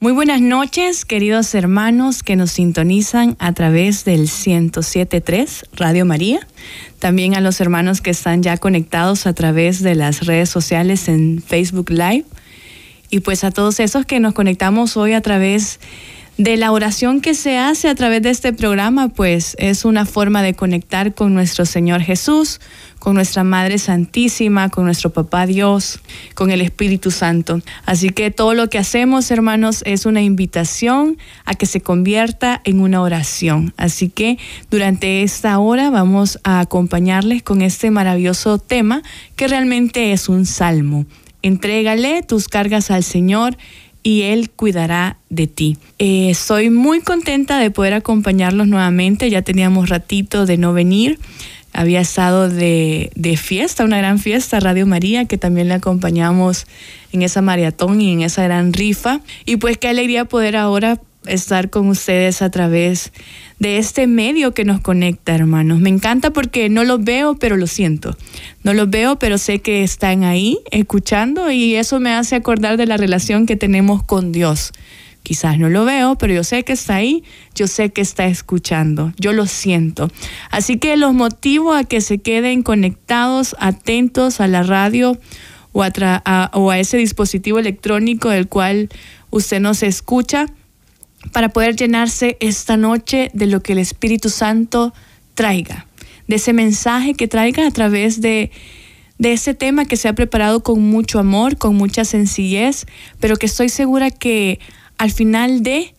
Muy buenas noches, queridos hermanos que nos sintonizan a través del 107.3 Radio María. También a los hermanos que están ya conectados a través de las redes sociales en Facebook Live. Y pues a todos esos que nos conectamos hoy a través de la oración que se hace a través de este programa, pues es una forma de conectar con nuestro Señor Jesús, con nuestra Madre Santísima, con nuestro Papá Dios, con el Espíritu Santo. Así que todo lo que hacemos, hermanos, es una invitación a que se convierta en una oración. Así que durante esta hora vamos a acompañarles con este maravilloso tema que realmente es un salmo. Entrégale tus cargas al Señor y Él cuidará de ti. Eh, soy muy contenta de poder acompañarlos nuevamente, ya teníamos ratito de no venir. Había estado de, de fiesta, una gran fiesta, Radio María, que también le acompañamos en esa maratón y en esa gran rifa. Y pues qué alegría poder ahora estar con ustedes a través de este medio que nos conecta, hermanos. Me encanta porque no los veo, pero lo siento. No los veo, pero sé que están ahí escuchando y eso me hace acordar de la relación que tenemos con Dios. Quizás no lo veo, pero yo sé que está ahí, yo sé que está escuchando, yo lo siento. Así que los motivo a que se queden conectados, atentos a la radio o a, o a ese dispositivo electrónico del cual usted nos escucha para poder llenarse esta noche de lo que el Espíritu Santo traiga, de ese mensaje que traiga a través de, de ese tema que se ha preparado con mucho amor, con mucha sencillez, pero que estoy segura que al final de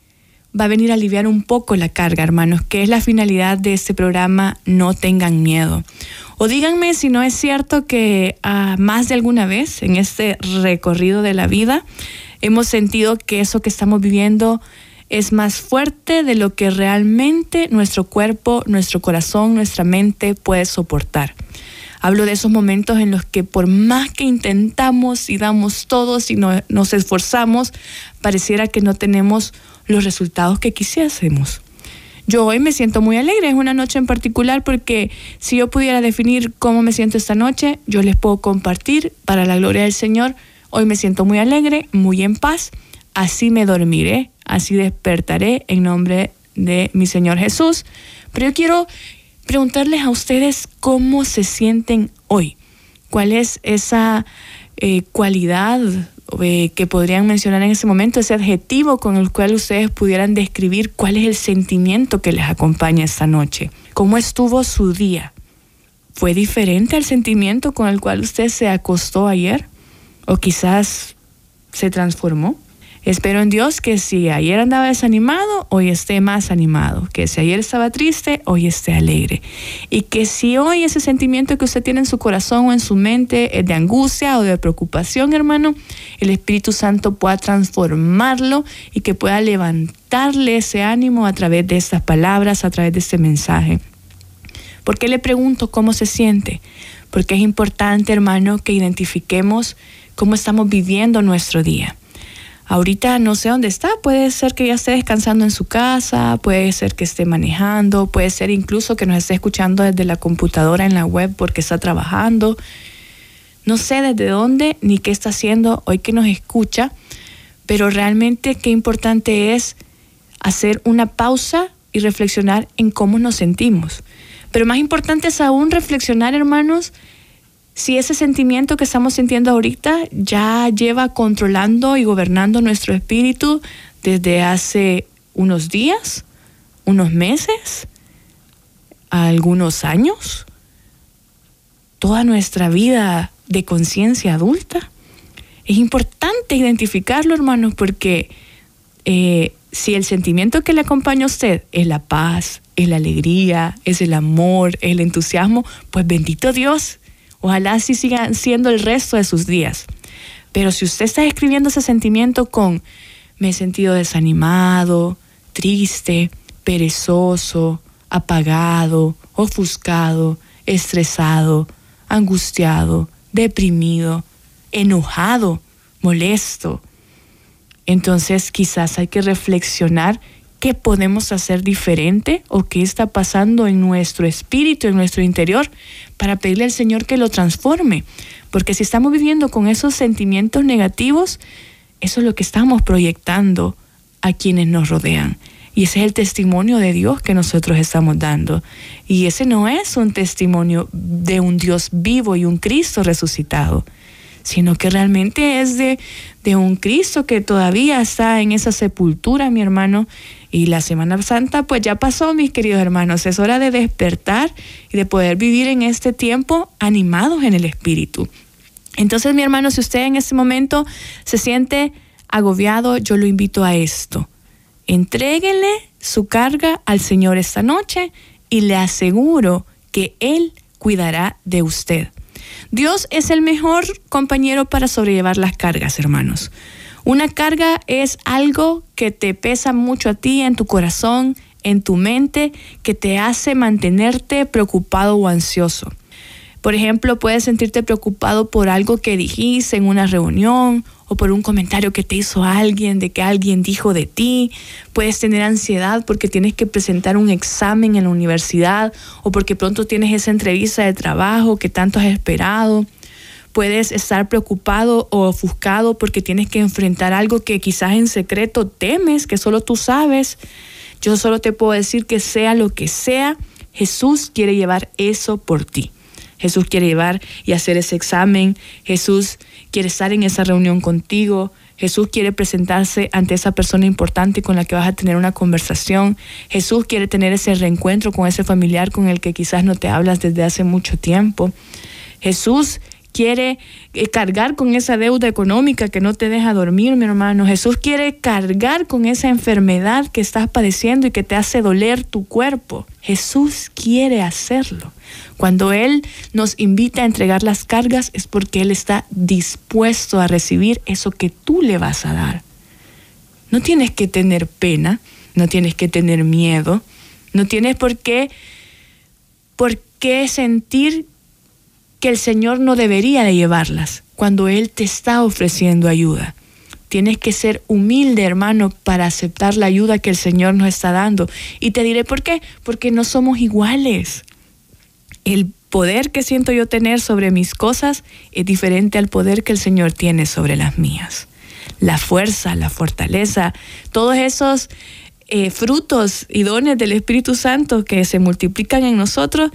va a venir a aliviar un poco la carga, hermanos, que es la finalidad de este programa No tengan miedo. O díganme si no es cierto que ah, más de alguna vez en este recorrido de la vida hemos sentido que eso que estamos viviendo es más fuerte de lo que realmente nuestro cuerpo, nuestro corazón, nuestra mente puede soportar. Hablo de esos momentos en los que por más que intentamos y damos todo, si no, nos esforzamos, pareciera que no tenemos los resultados que quisiésemos. Yo hoy me siento muy alegre, es una noche en particular porque si yo pudiera definir cómo me siento esta noche, yo les puedo compartir para la gloria del Señor. Hoy me siento muy alegre, muy en paz, así me dormiré así despertaré en nombre de mi Señor Jesús. Pero yo quiero preguntarles a ustedes cómo se sienten hoy. ¿Cuál es esa eh, cualidad eh, que podrían mencionar en ese momento, ese adjetivo con el cual ustedes pudieran describir cuál es el sentimiento que les acompaña esta noche? ¿Cómo estuvo su día? ¿Fue diferente al sentimiento con el cual usted se acostó ayer? ¿O quizás se transformó? Espero en Dios que si ayer andaba desanimado, hoy esté más animado. Que si ayer estaba triste, hoy esté alegre. Y que si hoy ese sentimiento que usted tiene en su corazón o en su mente es de angustia o de preocupación, hermano, el Espíritu Santo pueda transformarlo y que pueda levantarle ese ánimo a través de estas palabras, a través de este mensaje. ¿Por qué le pregunto cómo se siente? Porque es importante, hermano, que identifiquemos cómo estamos viviendo nuestro día. Ahorita no sé dónde está, puede ser que ya esté descansando en su casa, puede ser que esté manejando, puede ser incluso que nos esté escuchando desde la computadora en la web porque está trabajando. No sé desde dónde ni qué está haciendo hoy que nos escucha, pero realmente qué importante es hacer una pausa y reflexionar en cómo nos sentimos. Pero más importante es aún reflexionar, hermanos, si ese sentimiento que estamos sintiendo ahorita ya lleva controlando y gobernando nuestro espíritu desde hace unos días, unos meses, algunos años, toda nuestra vida de conciencia adulta. Es importante identificarlo, hermanos, porque eh, si el sentimiento que le acompaña a usted es la paz, es la alegría, es el amor, el entusiasmo, pues bendito Dios, Ojalá así sigan siendo el resto de sus días. Pero si usted está escribiendo ese sentimiento con me he sentido desanimado, triste, perezoso, apagado ofuscado, estresado, angustiado, deprimido, enojado, molesto. Entonces quizás hay que reflexionar qué podemos hacer diferente o qué está pasando en nuestro espíritu, en nuestro interior, para pedirle al Señor que lo transforme. Porque si estamos viviendo con esos sentimientos negativos, eso es lo que estamos proyectando a quienes nos rodean. Y ese es el testimonio de Dios que nosotros estamos dando. Y ese no es un testimonio de un Dios vivo y un Cristo resucitado, sino que realmente es de, de un Cristo que todavía está en esa sepultura, mi hermano. Y la Semana Santa pues ya pasó, mis queridos hermanos. Es hora de despertar y de poder vivir en este tiempo animados en el Espíritu. Entonces, mi hermano, si usted en este momento se siente agobiado, yo lo invito a esto. Entréguele su carga al Señor esta noche y le aseguro que Él cuidará de usted. Dios es el mejor compañero para sobrellevar las cargas, hermanos. Una carga es algo que te pesa mucho a ti en tu corazón, en tu mente, que te hace mantenerte preocupado o ansioso. Por ejemplo, puedes sentirte preocupado por algo que dijiste en una reunión o por un comentario que te hizo alguien, de que alguien dijo de ti. Puedes tener ansiedad porque tienes que presentar un examen en la universidad o porque pronto tienes esa entrevista de trabajo que tanto has esperado. Puedes estar preocupado o ofuscado porque tienes que enfrentar algo que quizás en secreto temes, que solo tú sabes. Yo solo te puedo decir que sea lo que sea, Jesús quiere llevar eso por ti. Jesús quiere llevar y hacer ese examen. Jesús quiere estar en esa reunión contigo. Jesús quiere presentarse ante esa persona importante con la que vas a tener una conversación. Jesús quiere tener ese reencuentro con ese familiar con el que quizás no te hablas desde hace mucho tiempo. Jesús quiere eh, cargar con esa deuda económica que no te deja dormir, mi hermano. Jesús quiere cargar con esa enfermedad que estás padeciendo y que te hace doler tu cuerpo. Jesús quiere hacerlo. Cuando Él nos invita a entregar las cargas es porque Él está dispuesto a recibir eso que tú le vas a dar. No tienes que tener pena, no tienes que tener miedo, no tienes por qué, por qué sentir que el Señor no debería de llevarlas cuando Él te está ofreciendo ayuda. Tienes que ser humilde, hermano, para aceptar la ayuda que el Señor nos está dando. Y te diré por qué, porque no somos iguales el poder que siento yo tener sobre mis cosas es diferente al poder que el Señor tiene sobre las mías. La fuerza, la fortaleza, todos esos eh, frutos y dones del Espíritu Santo que se multiplican en nosotros,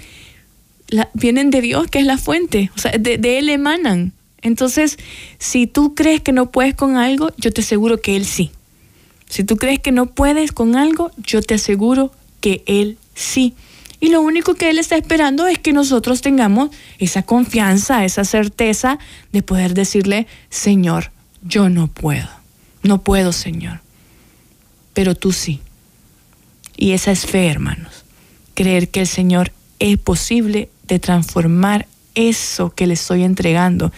vienen de Dios, que es la fuente, o sea, de, de Él emanan. Entonces, si tú crees que no puedes con algo, yo te aseguro que Él sí. Si tú crees que no puedes con algo, yo te aseguro que Él sí. Y lo único que Él está esperando es que nosotros tengamos esa confianza, esa certeza de poder decirle, Señor, yo no puedo, no puedo, Señor, pero tú sí. Y esa es fe, hermanos, creer que el Señor es posible de transformar eso que le estoy entregando.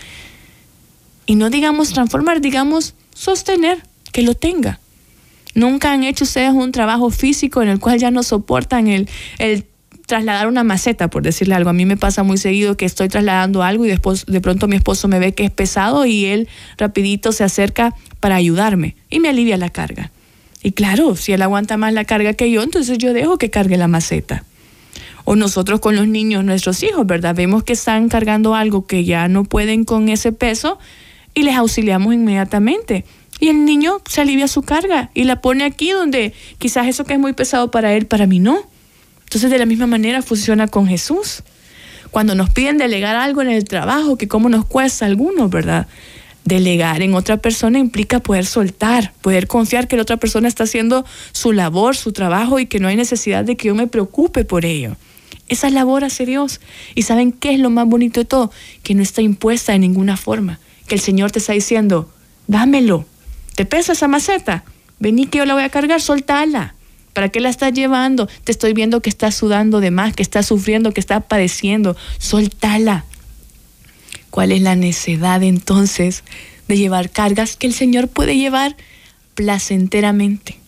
Y no digamos transformar, digamos sostener, que lo tenga. Nunca han hecho ustedes un trabajo físico en el cual ya no soportan el, el trasladar una maceta, por decirle algo. A mí me pasa muy seguido que estoy trasladando algo y después de pronto mi esposo me ve que es pesado y él rapidito se acerca para ayudarme y me alivia la carga. Y claro, si él aguanta más la carga que yo, entonces yo dejo que cargue la maceta. O nosotros con los niños, nuestros hijos, ¿verdad? Vemos que están cargando algo que ya no pueden con ese peso y les auxiliamos inmediatamente. Y el niño se alivia su carga y la pone aquí donde quizás eso que es muy pesado para él, para mí no. Entonces de la misma manera funciona con Jesús. Cuando nos piden delegar algo en el trabajo, que cómo nos cuesta a algunos, ¿verdad? Delegar en otra persona implica poder soltar, poder confiar que la otra persona está haciendo su labor, su trabajo y que no hay necesidad de que yo me preocupe por ello. Esa labor hace Dios. ¿Y saben qué es lo más bonito de todo? Que no está impuesta de ninguna forma. Que el Señor te está diciendo, dámelo. ¿Te pesa esa maceta? Vení que yo la voy a cargar, soltala. ¿Para qué la estás llevando? Te estoy viendo que estás sudando de más, que estás sufriendo, que estás padeciendo. Soltala. ¿Cuál es la necesidad entonces de llevar cargas que el Señor puede llevar placenteramente?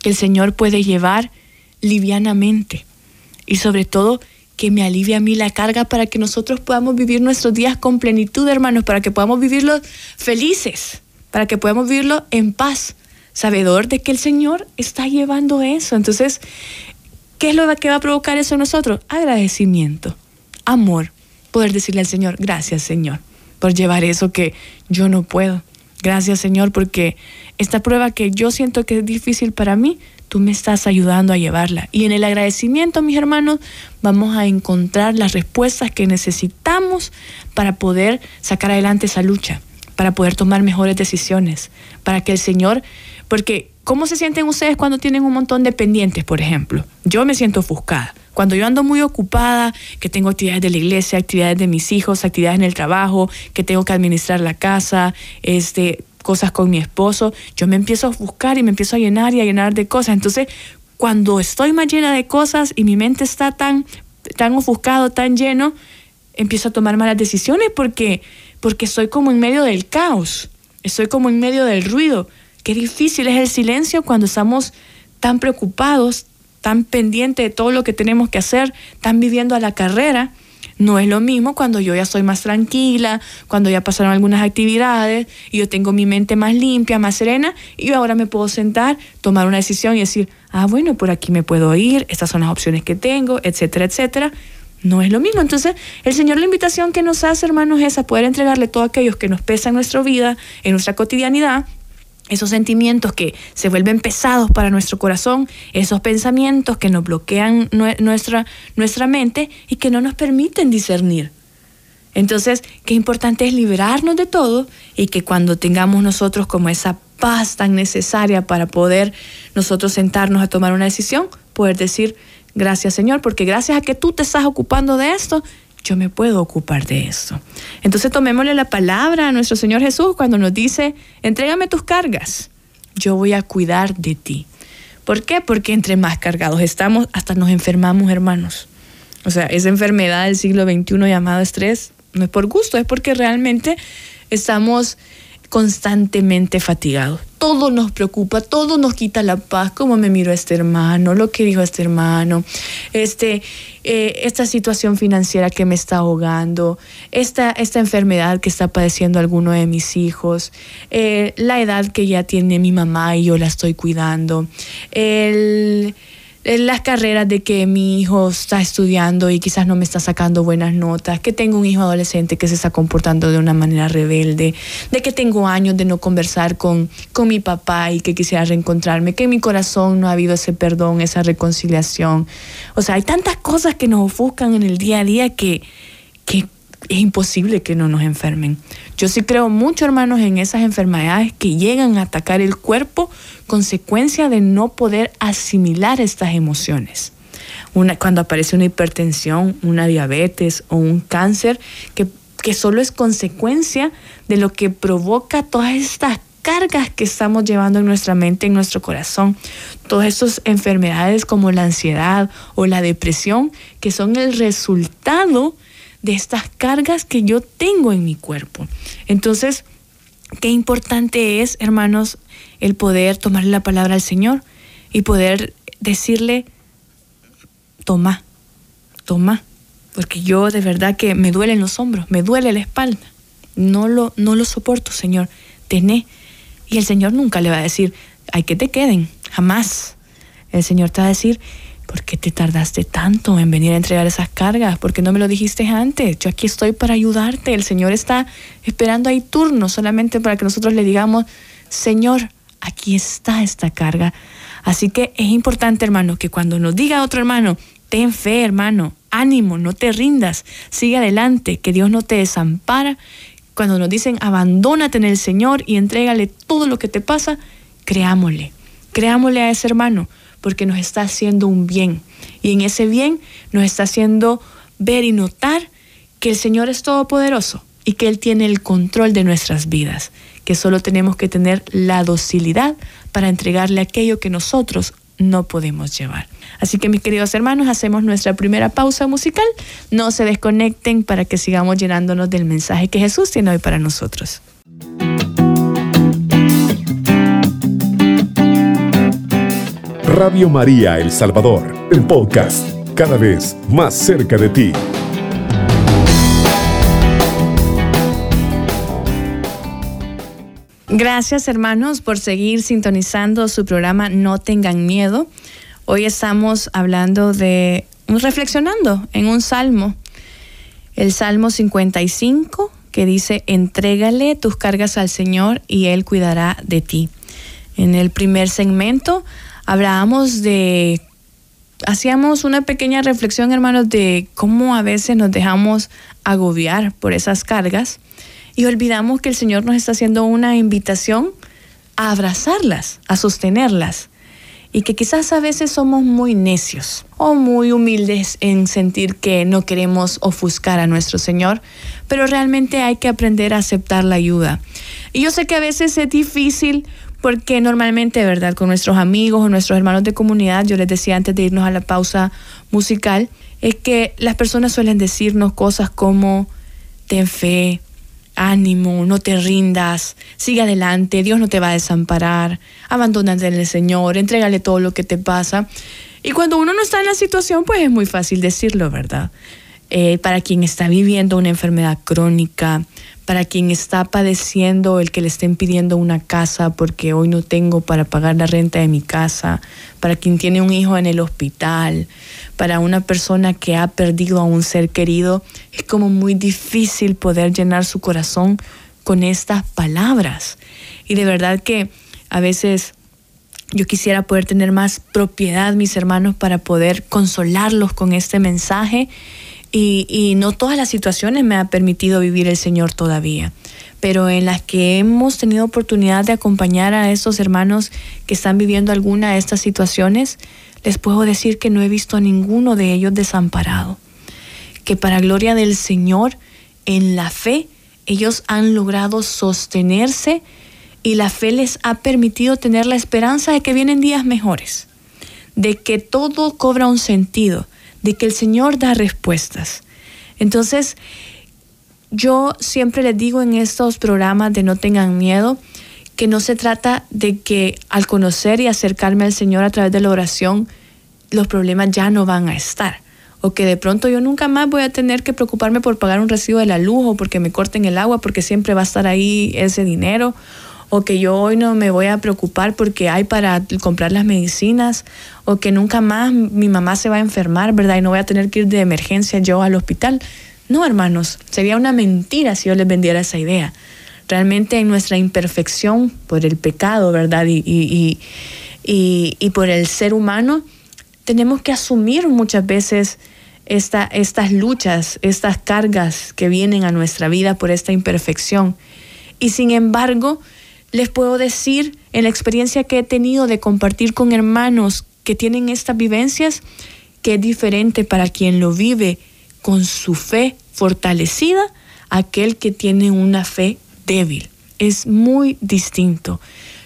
Que el Señor puede llevar livianamente. Y sobre todo, que me alivie a mí la carga para que nosotros podamos vivir nuestros días con plenitud, hermanos, para que podamos vivirlos felices, para que podamos vivirlos en paz, sabedor de que el Señor está llevando eso. Entonces, ¿qué es lo que va a provocar eso en nosotros? Agradecimiento, amor, poder decirle al Señor, gracias Señor, por llevar eso que yo no puedo. Gracias Señor, porque esta prueba que yo siento que es difícil para mí, tú me estás ayudando a llevarla. Y en el agradecimiento, mis hermanos, vamos a encontrar las respuestas que necesitamos para poder sacar adelante esa lucha, para poder tomar mejores decisiones, para que el Señor, porque ¿cómo se sienten ustedes cuando tienen un montón de pendientes, por ejemplo? Yo me siento ofuscada. Cuando yo ando muy ocupada, que tengo actividades de la iglesia, actividades de mis hijos, actividades en el trabajo, que tengo que administrar la casa, este, cosas con mi esposo, yo me empiezo a buscar y me empiezo a llenar y a llenar de cosas. Entonces, cuando estoy más llena de cosas y mi mente está tan, tan ofuscado, tan lleno, empiezo a tomar malas decisiones porque, porque estoy como en medio del caos, estoy como en medio del ruido. Qué difícil es el silencio cuando estamos tan preocupados, tan pendientes de todo lo que tenemos que hacer, tan viviendo a la carrera. No es lo mismo cuando yo ya soy más tranquila, cuando ya pasaron algunas actividades y yo tengo mi mente más limpia, más serena y ahora me puedo sentar, tomar una decisión y decir, ah, bueno, por aquí me puedo ir, estas son las opciones que tengo, etcétera, etcétera. No es lo mismo. Entonces, el Señor la invitación que nos hace, hermanos, es a poder entregarle todo aquellos que nos pesan en nuestra vida, en nuestra cotidianidad, esos sentimientos que se vuelven pesados para nuestro corazón, esos pensamientos que nos bloquean nuestra, nuestra mente y que no nos permiten discernir. Entonces, qué importante es liberarnos de todo y que cuando tengamos nosotros como esa paz tan necesaria para poder nosotros sentarnos a tomar una decisión, poder decir, gracias Señor, porque gracias a que tú te estás ocupando de esto, yo me puedo ocupar de eso. Entonces tomémosle la palabra a nuestro Señor Jesús cuando nos dice, entrégame tus cargas, yo voy a cuidar de ti. ¿Por qué? Porque entre más cargados estamos, hasta nos enfermamos, hermanos. O sea, esa enfermedad del siglo XXI llamado estrés no es por gusto, es porque realmente estamos constantemente fatigados. Todo nos preocupa, todo nos quita la paz, cómo me miro a este hermano, lo que dijo este hermano, este, eh, esta situación financiera que me está ahogando, esta, esta enfermedad que está padeciendo alguno de mis hijos, eh, la edad que ya tiene mi mamá y yo la estoy cuidando, el las carreras de que mi hijo está estudiando y quizás no me está sacando buenas notas, que tengo un hijo adolescente que se está comportando de una manera rebelde, de que tengo años de no conversar con, con mi papá y que quisiera reencontrarme, que en mi corazón no ha habido ese perdón, esa reconciliación. O sea, hay tantas cosas que nos ofuscan en el día a día que, que es imposible que no nos enfermen. Yo sí creo mucho, hermanos, en esas enfermedades que llegan a atacar el cuerpo consecuencia de no poder asimilar estas emociones. Una, cuando aparece una hipertensión, una diabetes o un cáncer, que, que solo es consecuencia de lo que provoca todas estas cargas que estamos llevando en nuestra mente, en nuestro corazón. Todas estas enfermedades como la ansiedad o la depresión, que son el resultado de estas cargas que yo tengo en mi cuerpo. Entonces, qué importante es, hermanos, el poder tomarle la palabra al Señor y poder decirle, toma, toma, porque yo de verdad que me duelen los hombros, me duele la espalda, no lo, no lo soporto, Señor, tené. Y el Señor nunca le va a decir, hay que te queden, jamás. El Señor te va a decir, ¿por qué te tardaste tanto en venir a entregar esas cargas? ¿Por qué no me lo dijiste antes? Yo aquí estoy para ayudarte. El Señor está esperando ahí turno solamente para que nosotros le digamos, Señor, aquí está esta carga. Así que es importante, hermano, que cuando nos diga otro hermano, ten fe, hermano, ánimo, no te rindas, sigue adelante, que Dios no te desampara. Cuando nos dicen, abandónate en el Señor y entrégale todo lo que te pasa, creámosle, creámosle a ese hermano porque nos está haciendo un bien. Y en ese bien nos está haciendo ver y notar que el Señor es todopoderoso y que Él tiene el control de nuestras vidas, que solo tenemos que tener la docilidad para entregarle aquello que nosotros no podemos llevar. Así que mis queridos hermanos, hacemos nuestra primera pausa musical. No se desconecten para que sigamos llenándonos del mensaje que Jesús tiene hoy para nosotros. Radio María El Salvador, el podcast, cada vez más cerca de ti. Gracias hermanos por seguir sintonizando su programa No tengan miedo. Hoy estamos hablando de, reflexionando en un salmo, el Salmo 55, que dice, entrégale tus cargas al Señor y Él cuidará de ti. En el primer segmento hablábamos de, hacíamos una pequeña reflexión hermanos de cómo a veces nos dejamos agobiar por esas cargas y olvidamos que el Señor nos está haciendo una invitación a abrazarlas, a sostenerlas. Y que quizás a veces somos muy necios o muy humildes en sentir que no queremos ofuscar a nuestro Señor, pero realmente hay que aprender a aceptar la ayuda. Y yo sé que a veces es difícil porque normalmente, ¿verdad? Con nuestros amigos o nuestros hermanos de comunidad, yo les decía antes de irnos a la pausa musical, es que las personas suelen decirnos cosas como, ten fe, ánimo, no te rindas, sigue adelante, Dios no te va a desamparar, abandónate en el Señor, entrégale todo lo que te pasa. Y cuando uno no está en la situación, pues es muy fácil decirlo, ¿verdad? Eh, para quien está viviendo una enfermedad crónica, para quien está padeciendo el que le estén pidiendo una casa porque hoy no tengo para pagar la renta de mi casa, para quien tiene un hijo en el hospital, para una persona que ha perdido a un ser querido, es como muy difícil poder llenar su corazón con estas palabras. Y de verdad que a veces yo quisiera poder tener más propiedad, mis hermanos, para poder consolarlos con este mensaje. Y, no todas las situaciones me ha permitido vivir el Señor todavía pero en las que hemos tenido oportunidad de acompañar a esos hermanos que están viviendo alguna de estas situaciones, les puedo decir que no he visto a ninguno de ellos desamparado. Que para gloria del Señor, en la fe, ellos han logrado sostenerse y la fe les ha permitido tener la esperanza de que vienen días mejores, de que todo cobra un sentido, de que el Señor da respuestas. Entonces, yo siempre les digo en estos programas de no tengan miedo, que no se trata de que al conocer y acercarme al Señor a través de la oración, los problemas ya no van a estar. O que de pronto yo nunca más voy a tener que preocuparme por pagar un recibo de la luz o porque me corten el agua porque siempre va a estar ahí ese dinero. O que yo hoy no me voy a preocupar porque hay para comprar las medicinas. O que nunca más mi mamá se va a enfermar, ¿verdad? Y no voy a tener que ir de emergencia yo al hospital. No, hermanos, sería una mentira si yo les vendiera esa idea realmente en nuestra imperfección por el pecado, ¿verdad? Y, y, y, por el ser humano, tenemos que asumir muchas veces esta, estas luchas, estas cargas que vienen a nuestra vida por esta imperfección. Y sin embargo, les puedo decir, en la experiencia que he tenido de compartir con hermanos que tienen estas vivencias, que es diferente para quien lo vive con su fe fortalecida, aquel que tiene una fe débil. Es muy distinto.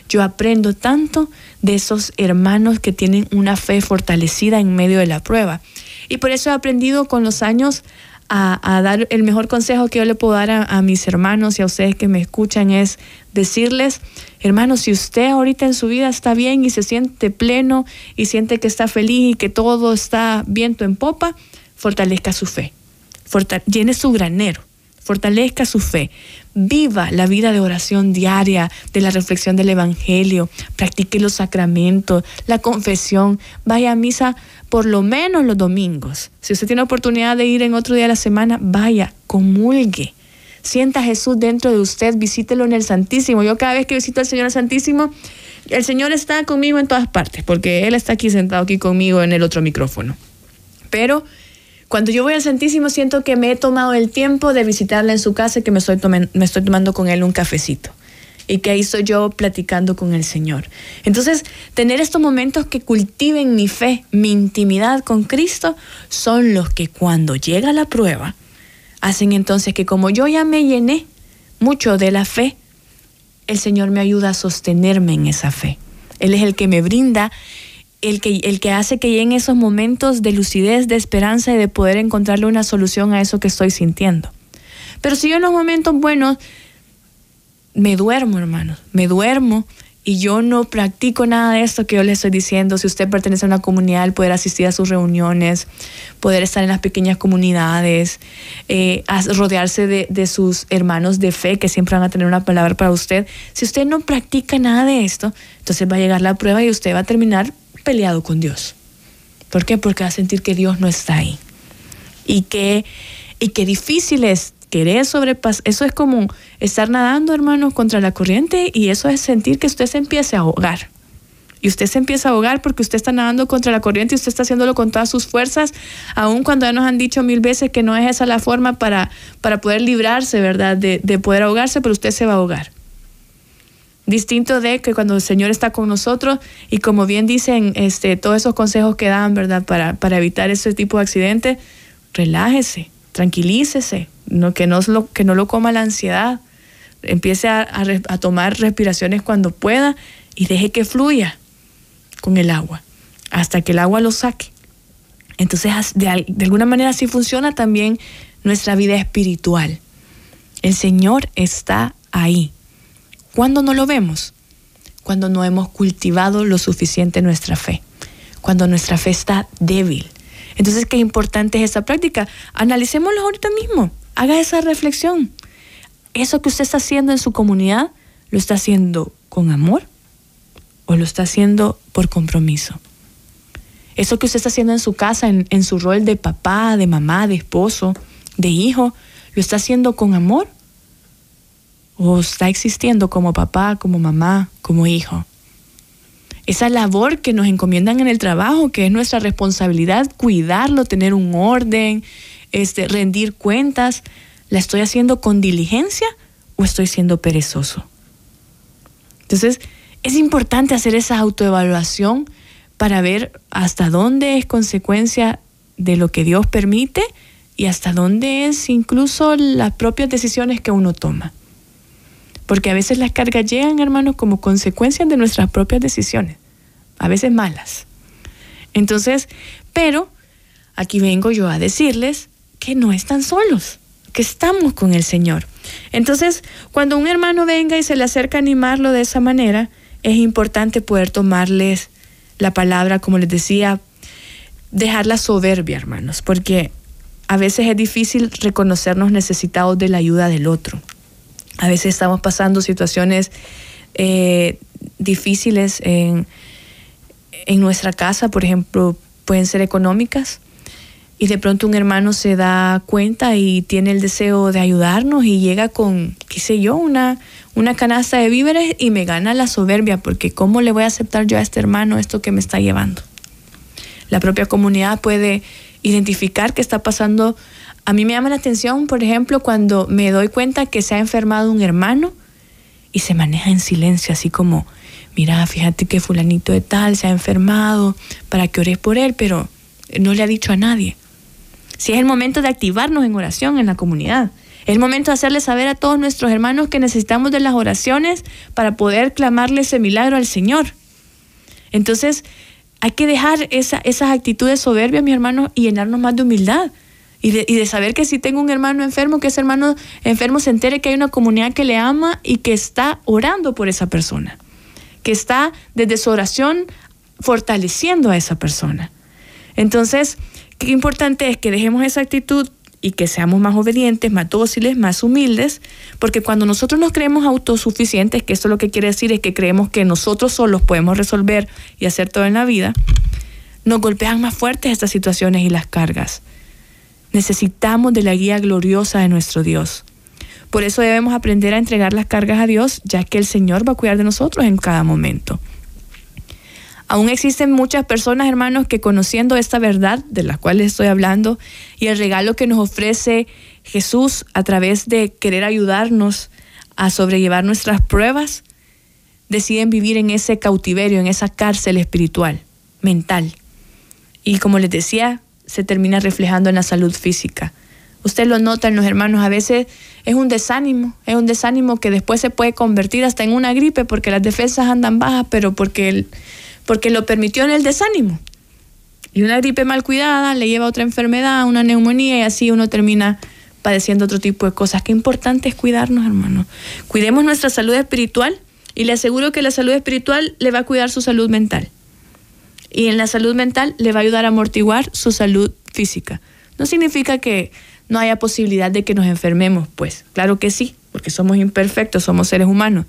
Yo aprendo tanto de esos hermanos que tienen una fe fortalecida en medio de la prueba. Y por eso he aprendido con los años a, dar el mejor consejo que yo le puedo dar a, mis hermanos y a ustedes que me escuchan es decirles, hermanos, si usted ahorita en su vida está bien y se siente pleno y siente que está feliz y que todo está viento en popa, fortalezca su fe, llene su granero fortalezca su fe, viva la vida de oración diaria, de la reflexión del Evangelio, practique los sacramentos, la confesión, vaya a misa por lo menos los domingos. Si usted tiene oportunidad de ir en otro día de la semana, vaya, comulgue. Sienta a Jesús dentro de usted, visítelo en el Santísimo. Yo cada vez que visito al Señor Santísimo, el Señor está conmigo en todas partes, porque Él está aquí sentado aquí conmigo en el otro micrófono. Pero cuando yo voy al Santísimo siento que me he tomado el tiempo de visitarle en su casa y que me estoy, me estoy tomando con él un cafecito y que ahí estoy yo platicando con el Señor. Entonces, tener estos momentos que cultiven mi fe, mi intimidad con Cristo, son los que cuando llega la prueba, hacen entonces que como yo ya me llené mucho de la fe, el Señor me ayuda a sostenerme en esa fe. Él es el que me brinda el que, el que hace que lleguen esos momentos de lucidez, de esperanza y de poder encontrarle una solución a eso que estoy sintiendo. Pero si yo en los momentos buenos me duermo, hermanos, me duermo y yo no practico nada de esto que yo le estoy diciendo, si usted pertenece a una comunidad, poder asistir a sus reuniones, poder estar en las pequeñas comunidades, eh, rodearse de, de sus hermanos de fe que siempre van a tener una palabra para usted. Si usted no practica nada de esto, entonces va a llegar la prueba y usted va a terminar peleado con Dios. ¿Por qué? Porque va a sentir que Dios no está ahí. Y que, y que difícil es querer sobrepasar. Eso es como estar nadando, hermanos, contra la corriente y eso es sentir que usted se empiece a ahogar. Y usted se empieza a ahogar porque usted está nadando contra la corriente y usted está haciéndolo con todas sus fuerzas, aun cuando ya nos han dicho mil veces que no es esa la forma para, para poder librarse, ¿verdad? De, de poder ahogarse, pero usted se va a ahogar. Distinto de que cuando el Señor está con nosotros y como bien dicen este, todos esos consejos que dan, ¿verdad? Para, para evitar ese tipo de accidentes, relájese, tranquilícese, no, que, no lo, que no lo coma la ansiedad. Empiece a, tomar respiraciones cuando pueda y deje que fluya con el agua hasta que el agua lo saque. Entonces, de, de alguna manera así funciona también nuestra vida espiritual. El Señor está ahí. ¿Cuándo no lo vemos? Cuando no hemos cultivado lo suficiente nuestra fe, cuando nuestra fe está débil, entonces, qué importante es esa práctica. Analicémoslo ahorita mismo. Haga esa reflexión. ¿Eso que usted está haciendo en su comunidad, lo está haciendo con amor o lo está haciendo por compromiso? Eso que usted está haciendo en su casa, en, en su rol de papá, de mamá, de esposo, de hijo, ¿lo está haciendo con amor? ¿O está existiendo como papá, como mamá, como hijo? esa labor que nos encomiendan en el trabajo, que es nuestra responsabilidad, cuidarlo, tener un orden, este, rendir cuentas, ¿la estoy haciendo con diligencia o estoy siendo perezoso? Entonces, es importante hacer esa autoevaluación para ver hasta dónde es consecuencia de lo que Dios permite y hasta dónde es incluso las propias decisiones que uno toma. Porque a veces las cargas llegan, hermanos, como consecuencia de nuestras propias decisiones, a veces malas. Entonces, pero aquí vengo yo a decirles que no están solos, que estamos con el Señor. Entonces, cuando un hermano venga y se le acerca a animarlo de esa manera, es importante poder tomarles la palabra, como les decía, dejar la soberbia, hermanos, porque a veces es difícil reconocernos necesitados de la ayuda del otro. A veces estamos pasando situaciones eh, difíciles en, nuestra casa, por ejemplo, pueden ser económicas, y de pronto un hermano se da cuenta y tiene el deseo de ayudarnos y llega con, qué sé yo, una, una canasta de víveres y me gana la soberbia, porque ¿cómo le voy a aceptar yo a este hermano esto que me está llevando? La propia comunidad puede identificar qué está pasando a mí me llama la atención, por ejemplo, cuando me doy cuenta que se ha enfermado un hermano y se maneja en silencio, así como, mira, fíjate que fulanito de tal se ha enfermado para que ores por él, pero no le ha dicho a nadie. Si es el momento de activarnos en oración en la comunidad. Es el momento de hacerle saber a todos nuestros hermanos que necesitamos de las oraciones para poder clamarle ese milagro al Señor. Entonces, hay que dejar esa, esas actitudes soberbias, mi hermano, y llenarnos más de humildad. Y de, saber que si tengo un hermano enfermo, que ese hermano enfermo se entere que hay una comunidad que le ama y que está orando por esa persona, que está desde su oración fortaleciendo a esa persona. Entonces, qué importante es que dejemos esa actitud y que seamos más obedientes, más dóciles, más humildes, porque cuando nosotros nos creemos autosuficientes, que eso lo que quiere decir es que creemos que nosotros solos podemos resolver y hacer todo en la vida, nos golpean más fuertes estas situaciones y las cargas. Necesitamos de la guía gloriosa de nuestro Dios. Por eso debemos aprender a entregar las cargas a Dios, ya que el Señor va a cuidar de nosotros en cada momento. Aún existen muchas personas, hermanos, que conociendo esta verdad de la cual les estoy hablando y el regalo que nos ofrece Jesús a través de querer ayudarnos a sobrellevar nuestras pruebas, deciden vivir en ese cautiverio, en esa cárcel espiritual, mental. Y como les decía, se termina reflejando en la salud física. Usted lo nota en los hermanos, a veces es un desánimo, es un desánimo que después se puede convertir hasta en una gripe porque las defensas andan bajas, pero porque, porque lo permitió en el desánimo. Y una gripe mal cuidada le lleva a otra enfermedad, una neumonía y así uno termina padeciendo otro tipo de cosas. Qué importante es cuidarnos, hermanos. Cuidemos nuestra salud espiritual Y le aseguro que la salud espiritual le va a cuidar su salud mental. Y en la salud mental le va a ayudar a amortiguar su salud física. No significa que no haya posibilidad de que nos enfermemos, pues claro que sí, porque somos imperfectos, somos seres humanos.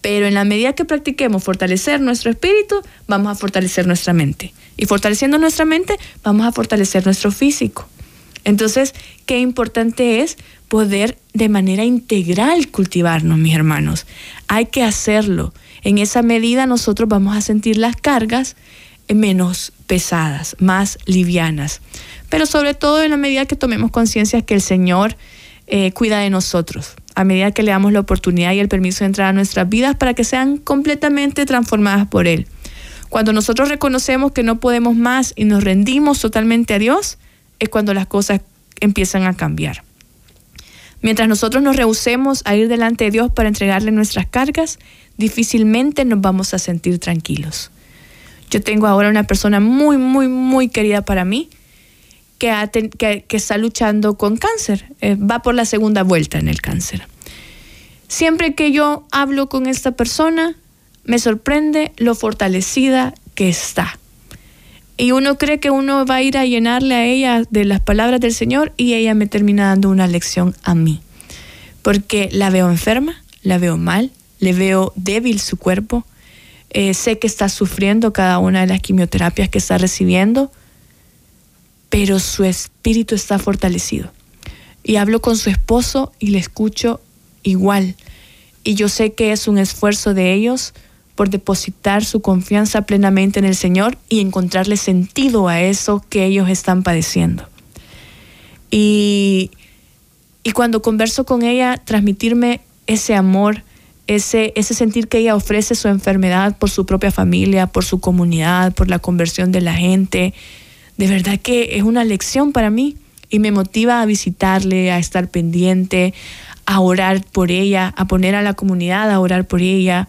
Pero en la medida que practiquemos fortalecer nuestro espíritu, vamos a fortalecer nuestra mente. Y fortaleciendo nuestra mente, vamos a fortalecer nuestro físico. Entonces, qué importante es poder de manera integral cultivarnos, mis hermanos. Hay que hacerlo. En esa medida nosotros vamos a sentir las cargas menos pesadas, más livianas. Pero sobre todo en la medida que tomemos conciencia que el Señor eh, cuida de nosotros, a medida que le damos la oportunidad y el permiso de entrar a nuestras vidas para que sean completamente transformadas por Él. Cuando nosotros reconocemos que no podemos más y nos rendimos totalmente a Dios, es cuando las cosas empiezan a cambiar. Mientras nosotros nos rehusemos a ir delante de Dios para entregarle nuestras cargas, difícilmente nos vamos a sentir tranquilos. Yo tengo ahora una persona muy, muy, muy querida para mí que, está luchando con cáncer. Eh, va por la segunda vuelta en el cáncer. Siempre que yo hablo con esta persona, me sorprende lo fortalecida que está. Y uno cree que uno va a ir a llenarle a ella de las palabras del Señor y ella me termina dando una lección a mí. Porque la veo enferma, la veo mal, le veo débil su cuerpo, eh, sé que está sufriendo cada una de las quimioterapias que está recibiendo, pero su espíritu está fortalecido. Y hablo con su esposo y le escucho igual. Y yo sé que es un esfuerzo de ellos por depositar su confianza plenamente en el Señor y encontrarle sentido a eso que ellos están padeciendo. Y, y cuando converso con ella, transmitirme ese amor, ese, ese sentir que ella ofrece su enfermedad por su propia familia, por su comunidad, por la conversión de la gente, de verdad que es una lección para mí y me motiva a visitarle, a estar pendiente, a orar por ella, a poner a la comunidad a orar por ella.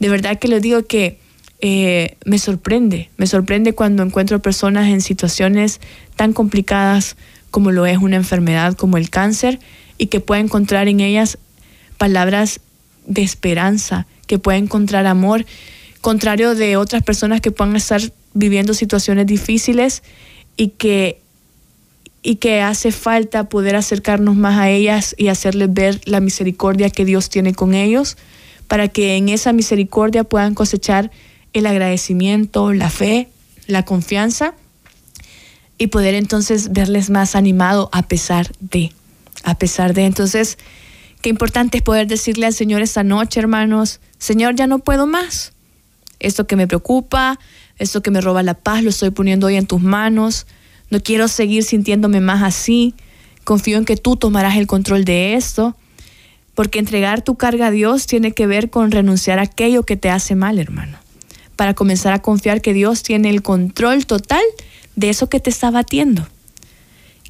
De verdad que les digo que eh, me sorprende, me sorprende cuando encuentro personas en situaciones tan complicadas como lo es una enfermedad como el cáncer y que pueda encontrar en ellas palabras de esperanza, que pueda encontrar amor, contrario de otras personas que puedan estar viviendo situaciones difíciles y que, y que hace falta poder acercarnos más a ellas y hacerles ver la misericordia que Dios tiene con ellos, para que en esa misericordia puedan cosechar el agradecimiento, la fe, la confianza y poder entonces verles más animado a pesar de, a pesar de. Entonces, qué importante es poder decirle al Señor esta noche, hermanos, Señor, ya no puedo más. Esto que me preocupa, esto que me roba la paz lo estoy poniendo hoy en tus manos. No quiero seguir sintiéndome más así. Confío en que tú tomarás el control de esto. Porque entregar tu carga a Dios tiene que ver con renunciar a aquello que te hace mal, hermano. Para comenzar a confiar que Dios tiene el control total de eso que te está batiendo.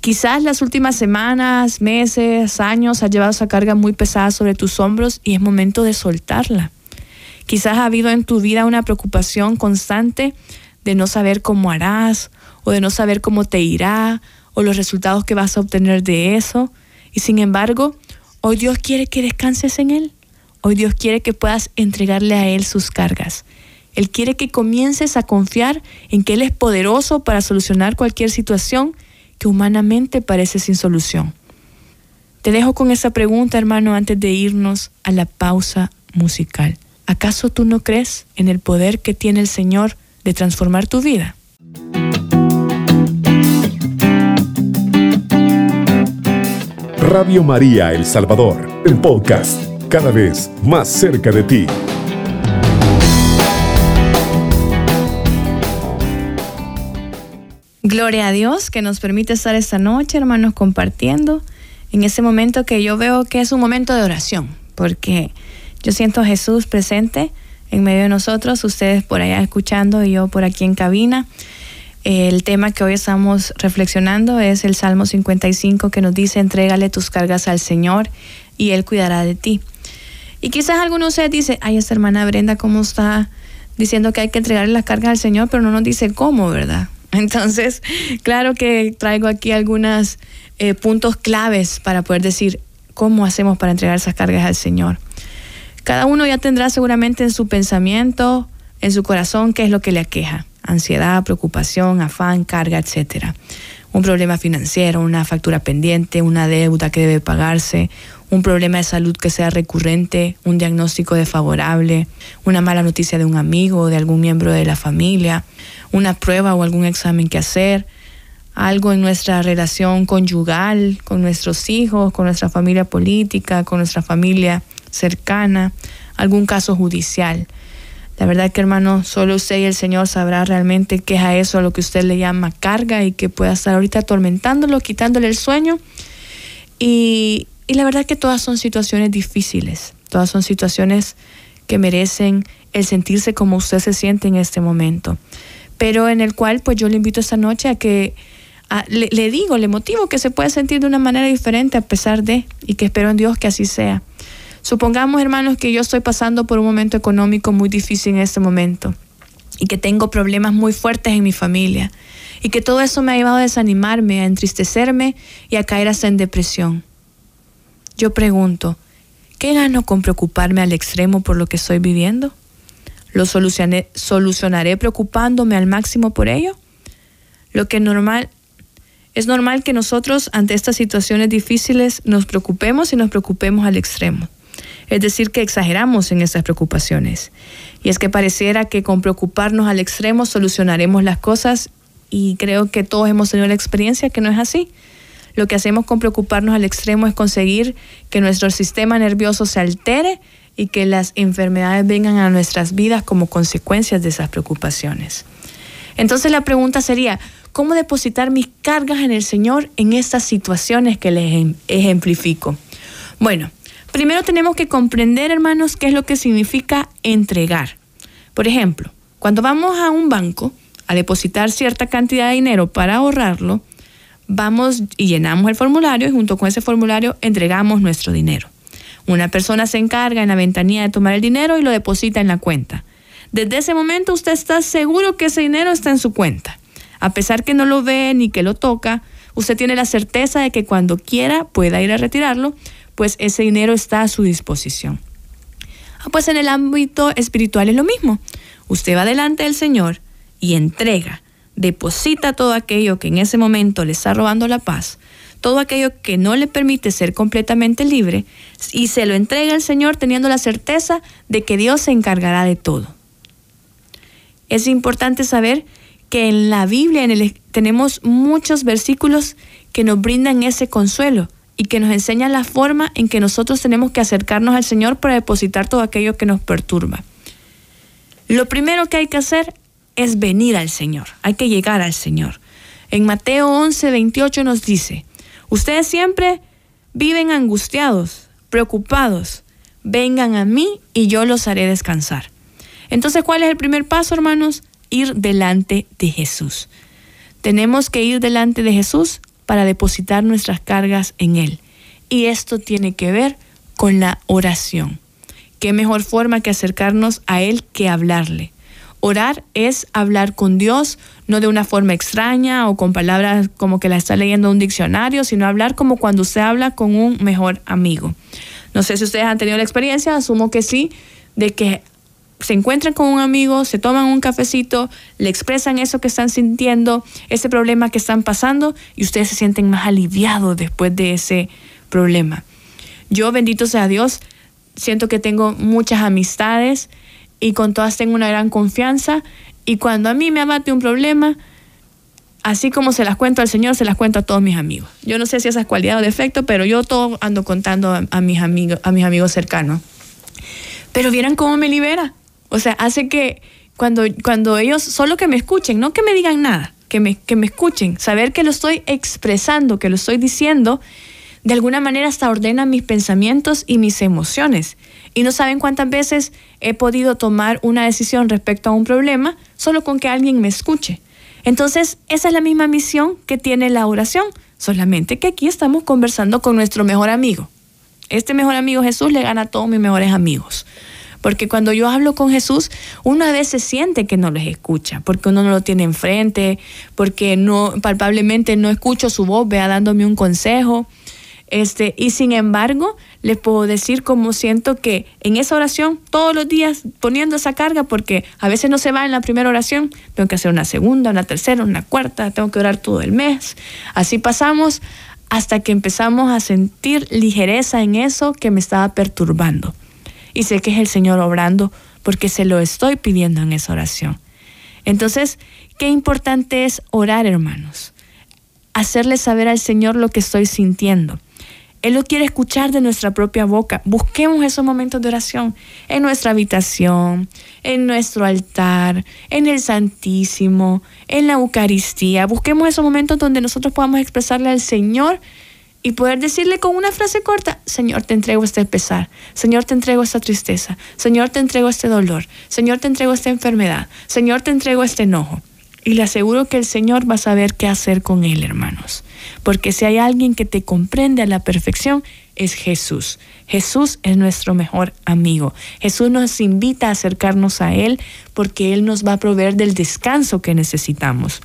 Quizás las últimas semanas, meses, años has llevado esa carga muy pesada sobre tus hombros y es momento de soltarla. Quizás ha habido en tu vida una preocupación constante de no saber cómo harás o de no saber cómo te irá o los resultados que vas a obtener de eso. Y sin embargo, hoy Dios quiere que descanses en Él. Hoy Dios quiere que puedas entregarle a Él sus cargas. Él quiere que comiences a confiar en que Él es poderoso para solucionar cualquier situación que humanamente parece sin solución. Te dejo con esa pregunta, hermano, antes de irnos a la pausa musical. ¿Acaso tú no crees en el poder que tiene el Señor de transformar tu vida? Radio María El Salvador, el podcast, cada vez más cerca de ti. Gloria a Dios que nos permite estar esta noche, hermanos, compartiendo en ese momento que yo veo que es un momento de oración, porque yo siento a Jesús presente en medio de nosotros, ustedes por allá escuchando y yo por aquí en cabina. El tema que hoy estamos reflexionando es el Salmo 55 que nos dice, entrégale tus cargas al Señor y Él cuidará de ti. Y quizás alguno de ustedes dice, ay, esta hermana Brenda, ¿cómo está diciendo que hay que entregarle las cargas al Señor, pero no nos dice cómo, ¿verdad? Entonces, claro que traigo aquí algunos eh, puntos claves para poder decir cómo hacemos para entregar esas cargas al Señor. Cada uno ya tendrá seguramente en su pensamiento, en su corazón, qué es lo que le aqueja. Ansiedad, preocupación, afán, carga, etc. Un problema financiero, una factura pendiente, una deuda que debe pagarse, un problema de salud que sea recurrente, un diagnóstico desfavorable, una mala noticia de un amigo o de algún miembro de la familia, una prueba o algún examen que hacer, algo en nuestra relación conyugal, con nuestros hijos, con nuestra familia política, con nuestra familia cercana, algún caso judicial. La verdad que hermano, solo usted y el Señor sabrá realmente qué es a eso a lo que usted le llama carga y que pueda estar ahorita atormentándolo, quitándole el sueño. Y, y la verdad que todas son situaciones difíciles, todas son situaciones que merecen el sentirse como usted se siente en este momento, pero en el cual pues yo le invito esta noche a que le, digo, le motivo que se puede sentir de una manera diferente a pesar de, y que espero en Dios que así sea. Supongamos, hermanos, que yo estoy pasando por un momento económico muy difícil en este momento y que tengo problemas muy fuertes en mi familia y que todo eso me ha llevado a desanimarme, a entristecerme y a caer hasta en depresión. Yo pregunto, ¿qué gano con preocuparme al extremo por lo que estoy viviendo? ¿Lo solucionaré preocupándome al máximo por ello? Lo que normal es normal que nosotros ante estas situaciones difíciles nos preocupemos y nos preocupemos al extremo. Es decir, que exageramos en esas preocupaciones. Y es que pareciera que con preocuparnos al extremo solucionaremos las cosas y creo que todos hemos tenido la experiencia que no es así. Lo que hacemos con preocuparnos al extremo es conseguir que nuestro sistema nervioso se altere y que las enfermedades vengan a nuestras vidas como consecuencias de esas preocupaciones. Entonces la pregunta sería, ¿cómo depositar mis cargas en el Señor en estas situaciones que les em-, ejemplifico? Bueno, primero tenemos que comprender, hermanos, qué es lo que significa entregar. Por ejemplo, cuando vamos a un banco a depositar cierta cantidad de dinero para ahorrarlo, vamos y llenamos el formulario y junto con ese formulario entregamos nuestro dinero. Una persona se encarga en la ventanilla de tomar el dinero y lo deposita en la cuenta. Desde ese momento usted está seguro que ese dinero está en su cuenta. A pesar que no lo ve ni que lo toca, usted tiene la certeza de que cuando quiera pueda ir a retirarlo, pues ese dinero está a su disposición. Ah, pues en el ámbito espiritual es lo mismo. Usted va delante del Señor y entrega deposita todo aquello que en ese momento le está robando la paz, todo aquello que no le permite ser completamente libre, y se lo entrega al Señor teniendo la certeza de que Dios se encargará de todo. Es importante saber que en la Biblia tenemos muchos versículos que nos brindan ese consuelo y que nos enseñan la forma en que nosotros tenemos que acercarnos al Señor para depositar todo aquello que nos perturba. Lo primero que hay que hacer es venir al Señor, hay que llegar al Señor. En Mateo 11, 28 nos dice, ustedes siempre viven angustiados, preocupados, vengan a mí y yo los haré descansar. Entonces, ¿cuál es el primer paso, hermanos? Ir delante de Jesús. Tenemos que ir delante de Jesús para depositar nuestras cargas en Él. Y esto tiene que ver con la oración. ¿Qué mejor forma que acercarnos a Él que hablarle? Orar es hablar con Dios, no de una forma extraña o con palabras como que la está leyendo un diccionario, sino hablar como cuando usted habla con un mejor amigo. No sé si ustedes han tenido la experiencia, asumo que sí, de que se encuentran con un amigo, se toman un cafecito, le expresan eso que están sintiendo, ese problema que están pasando y ustedes se sienten más aliviados después de ese problema. Yo, bendito sea Dios, siento que tengo muchas amistades y con todas tengo una gran confianza y cuando a mí me abate un problema, así como se las cuento al Señor, se las cuento a todos mis amigos. Yo no sé si esa es cualidad o defecto, pero yo todo ando contando a, mis amigos, a mis amigos cercanos. Pero vieran cómo me libera. O sea, hace que cuando, cuando ellos, solo que me escuchen, no que me digan nada, que me, que me escuchen, saber que lo estoy expresando, que lo estoy diciendo, de alguna manera hasta ordena mis pensamientos y mis emociones. Y no saben cuántas veces he podido tomar una decisión respecto a un problema solo con que alguien me escuche. Entonces, esa es la misma misión que tiene la oración, solamente que aquí estamos conversando con nuestro mejor amigo. Este mejor amigo Jesús le gana a todos mis mejores amigos. Porque cuando yo hablo con Jesús, uno a veces siente que no les escucha, porque uno no lo tiene enfrente, porque no, palpablemente no escucho su voz, vea dándome un consejo Este, y sin embargo, les puedo decir cómo siento que en esa oración, todos los días poniendo esa carga, porque a veces no se va en la primera oración, tengo que hacer una segunda, una tercera, una cuarta, tengo que orar todo el mes. Así pasamos hasta que empezamos a sentir ligereza en eso que me estaba perturbando. Y sé que es el Señor obrando porque se lo estoy pidiendo en esa oración. Entonces, qué importante es orar, hermanos. Hacerle saber al Señor lo que estoy sintiendo. Él lo quiere escuchar de nuestra propia boca. Busquemos esos momentos de oración en nuestra habitación, en nuestro altar, en el Santísimo, en la Eucaristía. Busquemos esos momentos donde nosotros podamos expresarle al Señor y poder decirle con una frase corta, Señor, te entrego este pesar, Señor, te entrego esta tristeza, Señor, te entrego este dolor, Señor, te entrego esta enfermedad, Señor, te entrego este enojo. Y le aseguro que el Señor va a saber qué hacer con él, hermanos. Porque si hay alguien que te comprende a la perfección, es Jesús. Jesús es nuestro mejor amigo. Jesús nos invita a acercarnos a Él porque Él nos va a proveer del descanso que necesitamos.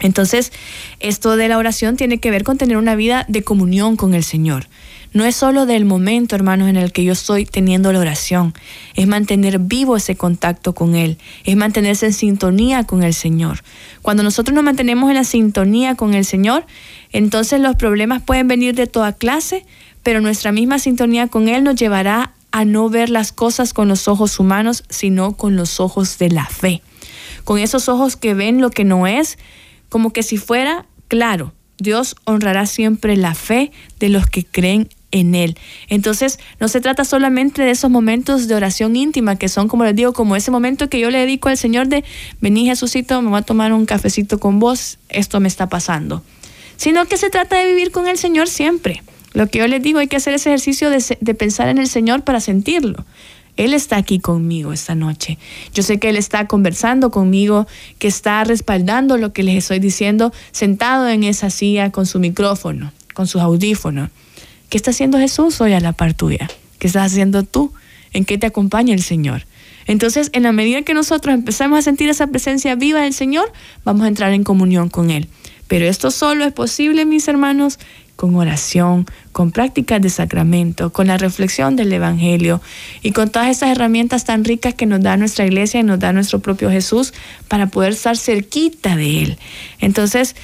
Entonces, esto de la oración tiene que ver con tener una vida de comunión con el Señor. No es solo del momento, hermanos, en el que yo estoy teniendo la oración, es mantener vivo ese contacto con Él, es mantenerse en sintonía con el Señor. Cuando nosotros nos mantenemos en la sintonía con el Señor, entonces los problemas pueden venir de toda clase, pero nuestra misma sintonía con Él nos llevará a no ver las cosas con los ojos humanos, sino con los ojos de la fe. Con esos ojos que ven lo que no es, como que si fuera claro. Dios honrará siempre la fe de los que creen en Él. Entonces, no se trata solamente de esos momentos de oración íntima, que son, como les digo, como ese momento que yo le dedico al Señor de, vení Jesucito, me voy a tomar un cafecito con vos, esto me está pasando. Sino que se trata de vivir con el Señor siempre. Lo que yo les digo, hay que hacer ese ejercicio de, de pensar en el Señor para sentirlo. Él está aquí conmigo esta noche. Yo sé que Él está conversando conmigo, que está respaldando lo que les estoy diciendo, sentado en esa silla con su micrófono, con sus audífonos. ¿Qué está haciendo Jesús hoy a la par tuya? ¿Qué estás haciendo tú? ¿En qué te acompaña el Señor? Entonces, en la medida que nosotros empezamos a sentir esa presencia viva del Señor, vamos a entrar en comunión con Él. Pero esto solo es posible, mis hermanos, con oración, con prácticas de sacramento, con la reflexión del Evangelio y con todas esas herramientas tan ricas que nos da nuestra iglesia y nos da nuestro propio Jesús para poder estar cerquita de Él. Entonces,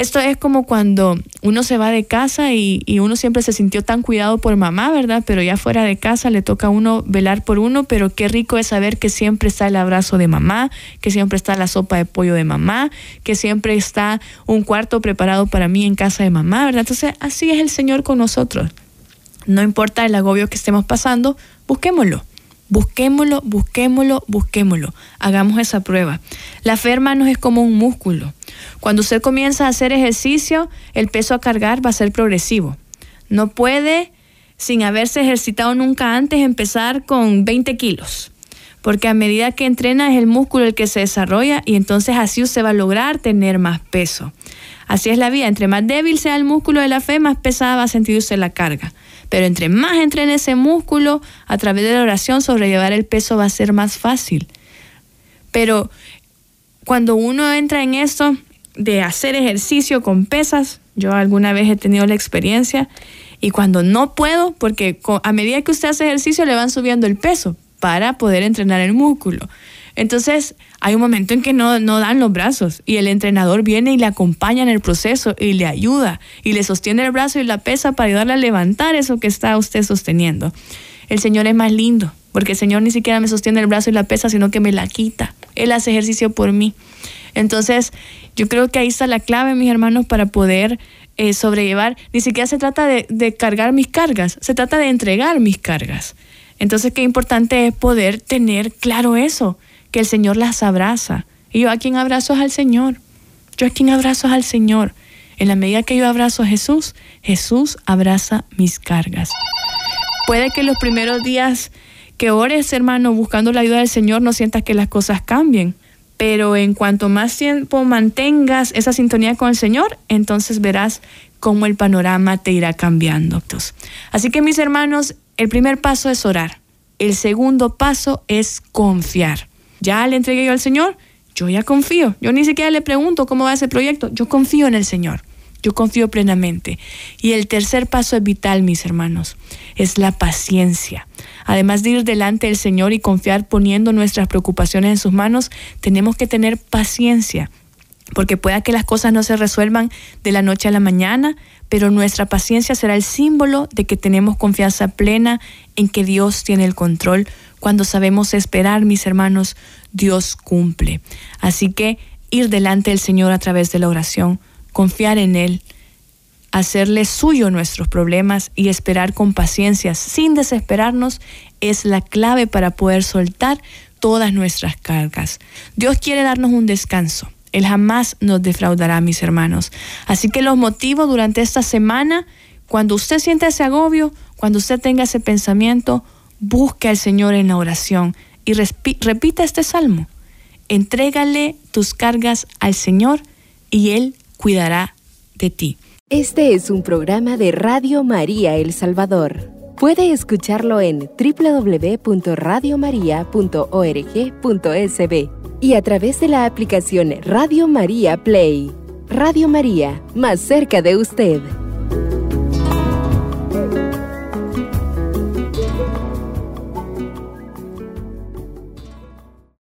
esto es como cuando uno se va de casa y, uno siempre se sintió tan cuidado por mamá, ¿verdad? Pero ya fuera de casa le toca a uno velar por uno, pero qué rico es saber que siempre está el abrazo de mamá, que siempre está la sopa de pollo de mamá, que siempre está un cuarto preparado para mí en casa de mamá, ¿verdad? Entonces así es el Señor con nosotros. No importa el agobio que estemos pasando, busquémoslo. Busquémoslo, busquémoslo, busquémoslo. Hagamos esa prueba. La fe, hermanos, es como un músculo. Cuando usted comienza a hacer ejercicio, el peso a cargar va a ser progresivo. No puede, sin haberse ejercitado nunca antes, empezar con 20 kilos. Porque a medida que entrena es el músculo el que se desarrolla y entonces así usted va a lograr tener más peso. Así es la vida. Entre más débil sea el músculo de la fe, más pesada va a sentir usted la carga. Pero entre más entrene ese músculo, a través de la oración, sobrellevar el peso va a ser más fácil. Pero cuando uno entra en esto de hacer ejercicio con pesas, yo alguna vez he tenido la experiencia, y cuando no puedo, porque a medida que usted hace ejercicio le van subiendo el peso para poder entrenar el músculo. Entonces, hay un momento en que no, no dan los brazos y el entrenador viene y le acompaña en el proceso y le ayuda y le sostiene el brazo y la pesa para ayudarle a levantar eso que está usted sosteniendo. El Señor es más lindo, porque el Señor ni siquiera me sostiene el brazo y la pesa, sino que me la quita. Él hace ejercicio por mí. Entonces, yo creo que ahí está la clave, mis hermanos, para poder eh, sobrellevar. Ni siquiera se trata de, de cargar mis cargas, se trata de entregar mis cargas. Entonces, qué importante es poder tener claro eso que el Señor las abraza. Y yo a quien abrazo es al Señor. Yo a quien abrazo es al Señor. En la medida que yo abrazo a Jesús, Jesús abraza mis cargas. Puede que los primeros días que ores, hermano, buscando la ayuda del Señor, no sientas que las cosas cambien. Pero en cuanto más tiempo mantengas esa sintonía con el Señor, entonces verás cómo el panorama te irá cambiando. Así que mis hermanos, el primer paso es orar. El segundo paso es confiar ya le entregué yo al Señor, yo ya confío. Yo ni siquiera le pregunto cómo va ese proyecto, yo confío en el Señor. Yo confío plenamente. Y el tercer paso es vital, mis hermanos, es la paciencia. Además de ir delante del Señor y confiar poniendo nuestras preocupaciones en sus manos, tenemos que tener paciencia, porque pueda que las cosas no se resuelvan de la noche a la mañana, pero nuestra paciencia será el símbolo de que tenemos confianza plena en que Dios tiene el control. Cuando sabemos esperar, mis hermanos, Dios cumple. Así que ir delante del Señor a través de la oración, confiar en Él, hacerle suyo nuestros problemas y esperar con paciencia sin desesperarnos es la clave para poder soltar todas nuestras cargas. Dios quiere darnos un descanso. Él jamás nos defraudará, mis hermanos. Así que los motivos durante esta semana, cuando usted sienta ese agobio, cuando usted tenga ese pensamiento, busque al Señor en la oración y repita este salmo. Entrégale tus cargas al Señor y Él cuidará de ti. Este es un programa de Radio María El Salvador. Puede escucharlo en www.radiomaria.org.sb y a través de la aplicación Radio María Play. Radio María, más cerca de usted.